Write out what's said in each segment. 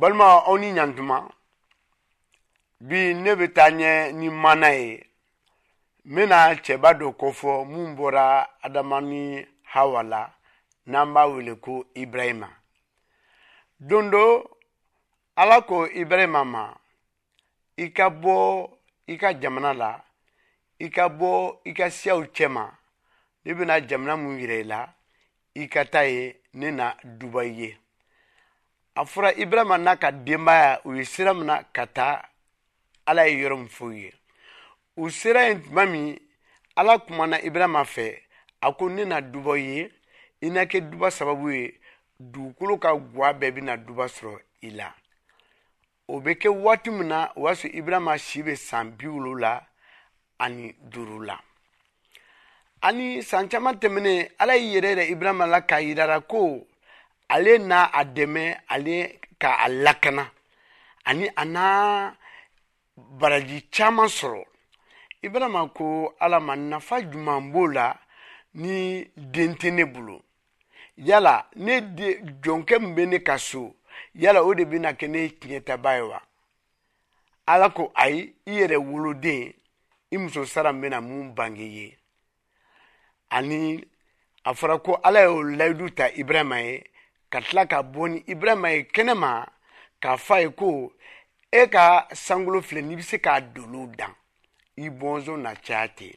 balima aw ni ɲantuma bi ne bɛ taa ɲɛ ni mana ye n bɛna cɛba dɔ kofɔ mun bɔra adama ni hawa la n'an b'a wele ko ibrahima don dɔ ala ko ibrahima ma i ka bɔ i ka jamana la i ka bɔ i ka siyaw cɛma ne bɛna jamana mun yira i la i ka taa ye ne na duba i ye a fɔra ibrahima n'a ka denbaya u ye sira min na ka taa ala ye yɔrɔ min fɔ u ye u sera yen tuma min ala kumana ibrahima fɛ a ko ne na duba i ye i na kɛ duba sababu ye dugukolo ka gwa bɛɛ bɛna duba sɔrɔ i la o bɛ kɛ waati min na o y'a sɔrɔ ibrahima si bɛ san bi wolonwula ani duuru la ani san caman tɛmɛnen ala y'i yɛrɛ yɛrɛ ibrahima la k'a yirara ko ale n'a a dɛmɛ ale ka a lakana ani a n'a baraji caman sɔrɔ ibrahima ko ala ma nafa jumɛn b'o la ni den tɛ ne bolo yala ne de jɔnkɛ min bɛ ne ka so yala o de bɛna kɛ ne tiɲɛtaba ye wa ala ko ayi i yɛrɛ woloden i muso sara bɛna mun bange ye ani a fɔra ko ala y'o layidu ta ibrahima ye ka tila ka bɔ ni ibrahima ye kɛnɛma k'a fɔ a ye ko e ka sankolo filɛ n'i bɛ se k'a dolo dan i bɔnzɔn na caya ten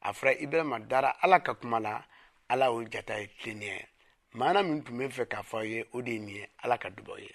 a fɔra ibrahima dara ala ka kuma la ala y'o jata ye tilennenya ye maana min tun bɛ fɛ k'a fɔ aw ye o de ye nin ye ala ka dubaw ye